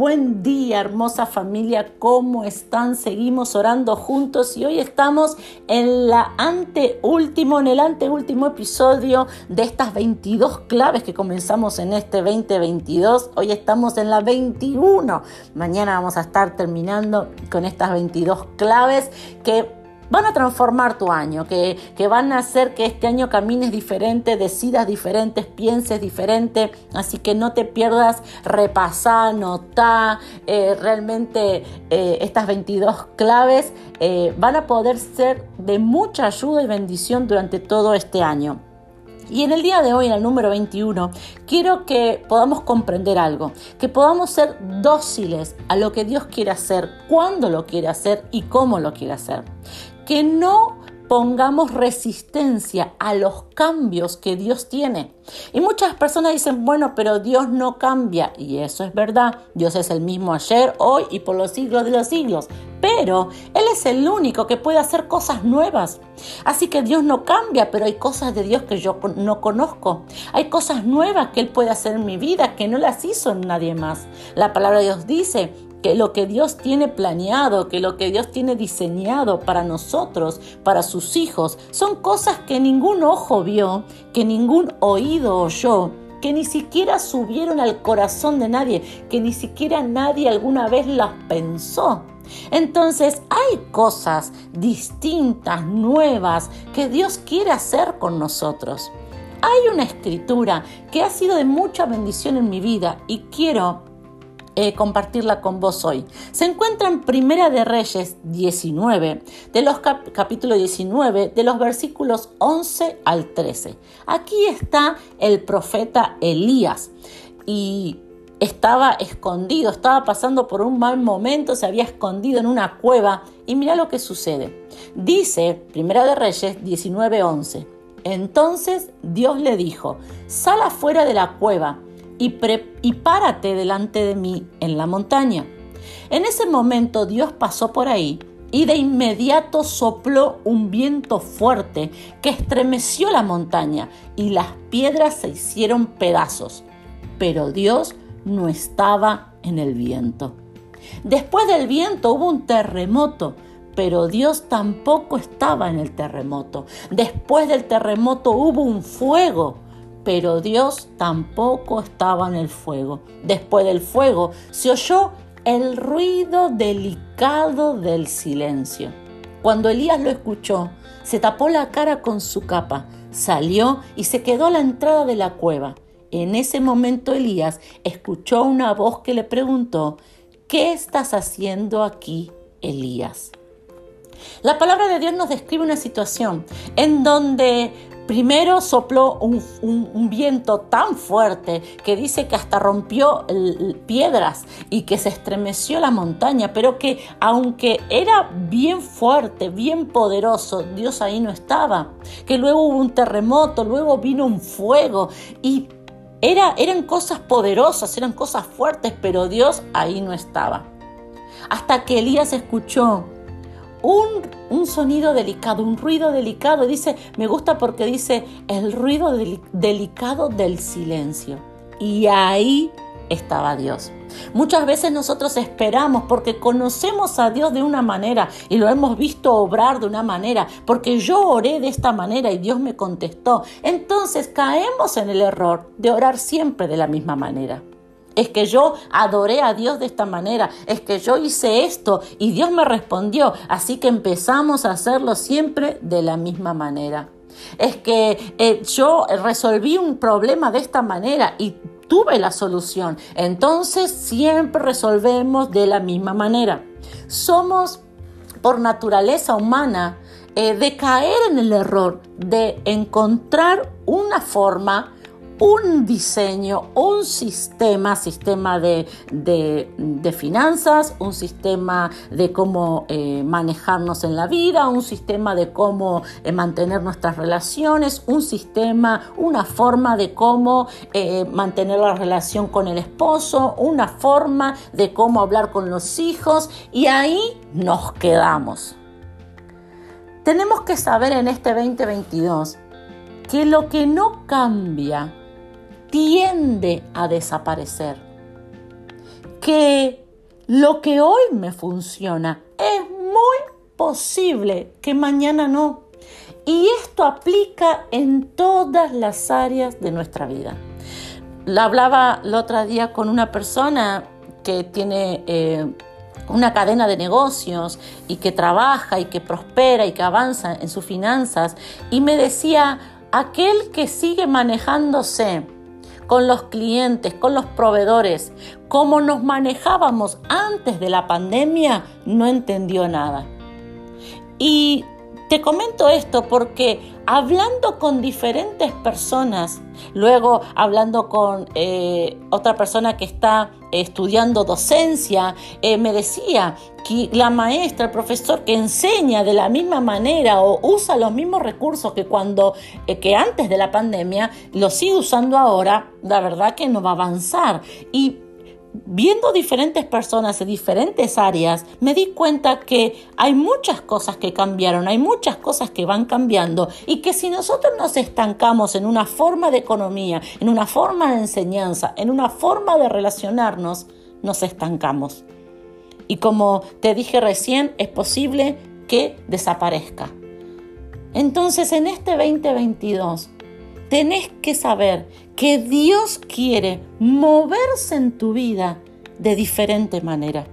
buen día, hermosa familia. ¿Cómo están? Seguimos orando juntos y hoy estamos en la anteúltimo, en el anteúltimo episodio de estas 22 claves que comenzamos en este 2022. Hoy estamos en la 21. Mañana vamos a estar terminando con estas 22 claves que van a transformar tu año, que, van a hacer que este año camines diferente, decidas diferentes, pienses diferente. Así que no te pierdas, repasar, nota eh, realmente eh, estas 22 claves eh, van a poder ser de mucha ayuda y bendición durante todo este año. Y en el día de hoy, en el número 21, quiero que podamos comprender algo, que podamos ser dóciles a lo que Dios quiere hacer, cuándo lo quiere hacer y cómo lo quiere hacer que no pongamos resistencia a los cambios que Dios tiene. Y muchas personas dicen, bueno, pero Dios no cambia. Y eso es verdad. Dios es el mismo ayer, hoy y por los siglos de los siglos. Pero Él es el único que puede hacer cosas nuevas. Así que Dios no cambia, pero hay cosas de Dios que yo no conozco. Hay cosas nuevas que Él puede hacer en mi vida que no las hizo nadie más. La palabra de Dios dice que lo que Dios tiene planeado, que lo que Dios tiene diseñado para nosotros, para sus hijos, son cosas que ningún ojo vio, que ningún oído oyó, que ni siquiera subieron al corazón de nadie, que ni siquiera nadie alguna vez las pensó. Entonces hay cosas distintas, nuevas, que Dios quiere hacer con nosotros. Hay una escritura que ha sido de mucha bendición en mi vida y quiero eh, compartirla con vos hoy. Se encuentra en Primera de Reyes 19, de los capítulo 19, de los versículos 11 al 13. Aquí está el profeta Elías y estaba escondido, estaba pasando por un mal momento, se había escondido en una cueva y mira lo que sucede. Dice Primera de Reyes 19:11. Entonces Dios le dijo, sal afuera de la cueva y, párate delante de mí en la montaña. En ese momento Dios pasó por ahí y de inmediato sopló un viento fuerte que estremeció la montaña y las piedras se hicieron pedazos. Pero Dios no estaba en el viento. Después del viento hubo un terremoto, pero Dios tampoco estaba en el terremoto. Después del terremoto hubo un fuego, pero Dios tampoco estaba en el fuego. Después del fuego se oyó el ruido delicado del silencio. Cuando Elías lo escuchó, se tapó la cara con su capa, salió y se quedó a la entrada de la cueva. En ese momento Elías escuchó una voz que le preguntó, ¿qué estás haciendo aquí, Elías? La palabra de Dios nos describe una situación en donde Primero sopló un, viento tan fuerte que dice que hasta rompió piedras y que se estremeció la montaña, pero que aunque era bien fuerte, bien poderoso, Dios ahí no estaba. Que luego hubo un terremoto, luego vino un fuego y era, eran cosas poderosas, eran cosas fuertes, pero Dios ahí no estaba. Hasta que Elías escuchó un, sonido delicado, un ruido delicado. Dice, me gusta porque dice el ruido delicado del silencio. Y ahí estaba Dios. Muchas veces nosotros esperamos porque conocemos a Dios de una manera y lo hemos visto obrar de una manera, porque yo oré de esta manera y Dios me contestó. Entonces caemos en el error de orar siempre de la misma manera. Es que yo adoré a Dios de esta manera, es que yo hice esto y Dios me respondió, así que empezamos a hacerlo siempre de la misma manera. Es que eh, yo resolví un problema de esta manera y tuve la solución, entonces siempre resolvemos de la misma manera. Somos por naturaleza humana eh, de caer en el error de encontrar una forma un diseño, un sistema, sistema de, finanzas, un sistema de cómo eh, manejarnos en la vida, un sistema de cómo eh, mantener nuestras relaciones, un sistema, una forma de cómo eh, mantener la relación con el esposo, una forma de cómo hablar con los hijos y ahí nos quedamos. Tenemos que saber en este 2022 que lo que no cambia tiende a desaparecer. que lo que hoy me funciona es muy posible que mañana no. Y esto aplica en todas las áreas de nuestra vida. La hablaba el otro día con una persona que tiene eh, una cadena de negocios y que trabaja y que prospera y que avanza en sus finanzas y me decía, aquel que sigue manejándose con los clientes, con los proveedores, como nos manejábamos antes de la pandemia, no entendió nada. Y te comento esto porque hablando con diferentes personas, luego hablando con eh, otra persona que está estudiando docencia, eh, me decía la maestra, el profesor que enseña de la misma manera o usa los mismos recursos que cuando eh, que antes de la pandemia, lo sigue usando ahora, la verdad que no va a avanzar. Y viendo diferentes personas de diferentes áreas, me di cuenta que hay muchas cosas que cambiaron, hay muchas cosas que van cambiando y que si nosotros nos estancamos en una forma de economía, en una forma de enseñanza, en una forma de relacionarnos, nos estancamos. Y como te dije recién, es posible que desaparezca. Entonces en este 2022, tenés que saber que Dios quiere moverse en tu vida de diferente manera.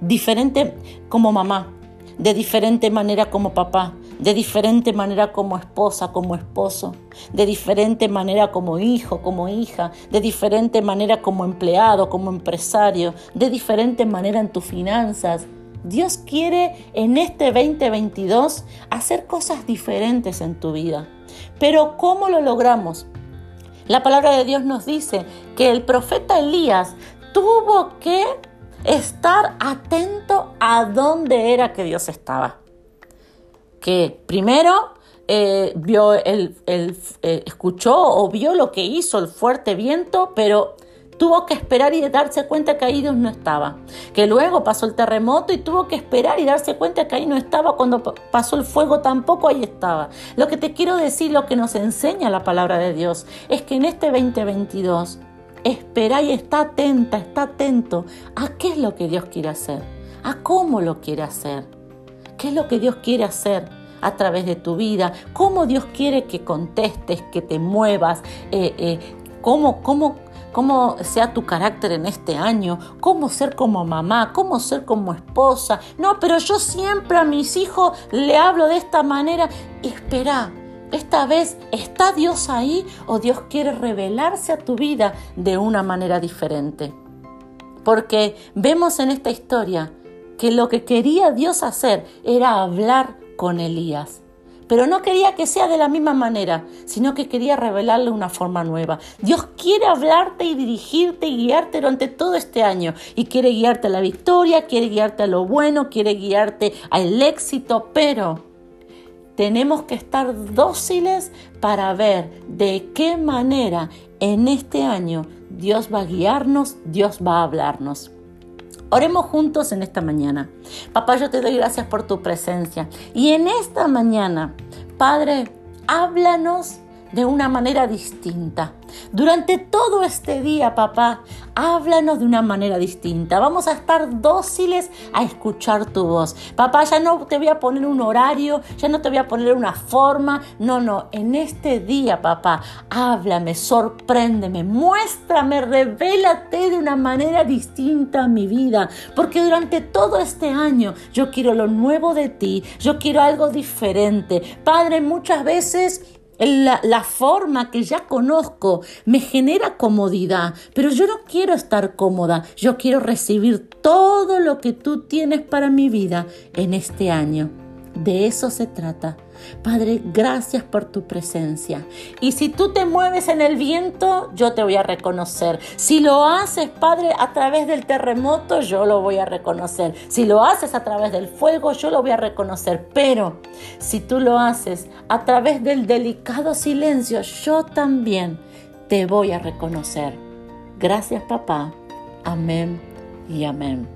Diferente como mamá, de diferente manera como papá, de diferente manera como esposa, como esposo, de diferente manera como hijo, como hija, de diferente manera como empleado, como empresario, de diferente manera en tus finanzas. Dios quiere en este 2022 hacer cosas diferentes en tu vida. Pero ¿cómo lo logramos? La palabra de Dios nos dice que el profeta Elías tuvo que estar atento a dónde era que Dios estaba. Que primero eh, vio el, eh, escuchó o vio lo que hizo el fuerte viento, pero Tuvo que esperar y darse cuenta que ahí Dios no estaba. Que luego pasó el terremoto y tuvo que esperar y darse cuenta que ahí no estaba. Cuando pasó el fuego tampoco ahí estaba. Lo que te quiero decir, lo que nos enseña la palabra de Dios, es que en este 2022 espera y está atenta, está atento a qué es lo que Dios quiere hacer, a cómo lo quiere hacer, qué es lo que Dios quiere hacer a través de tu vida, cómo Dios quiere que contestes, que te muevas, eh, eh, cómo, cómo cómo sea tu carácter en este año, cómo ser como mamá, cómo ser como esposa. No, pero yo siempre a mis hijos le hablo de esta manera. Espera, esta vez, ¿está Dios ahí o Dios quiere revelarse a tu vida de una manera diferente? Porque vemos en esta historia que lo que quería Dios hacer era hablar con Elías pero no quería que sea de la misma manera, sino que quería revelarle una forma nueva. Dios quiere hablarte y dirigirte y guiarte durante todo este año y quiere guiarte a la victoria, quiere guiarte a lo bueno, quiere guiarte al éxito, pero tenemos que estar dóciles para ver de qué manera en este año Dios va a guiarnos, Dios va a hablarnos. Oremos juntos en esta mañana. Papá, yo te doy gracias por tu presencia. Y en esta mañana, Padre, háblanos de una manera distinta. Durante todo este día, papá, háblanos de una manera distinta. Vamos a estar dóciles a escuchar tu voz. Papá, ya no te voy a poner un horario, ya no te voy a poner una forma. No, no, en este día, papá, háblame, sorpréndeme, muéstrame, revélate de una manera distinta a mi vida. Porque durante todo este año yo quiero lo nuevo de ti, yo quiero algo diferente. Padre, muchas veces la, forma que ya conozco me genera comodidad, pero yo no quiero estar cómoda, yo quiero recibir todo lo que tú tienes para mi vida en este año. De eso se trata. Padre, gracias por tu presencia. Y si tú te mueves en el viento, yo te voy a reconocer. Si lo haces, Padre, a través del terremoto, yo lo voy a reconocer. Si lo haces a través del fuego, yo lo voy a reconocer. Pero si tú lo haces a través del delicado silencio, yo también te voy a reconocer. Gracias, papá. Amén y amén.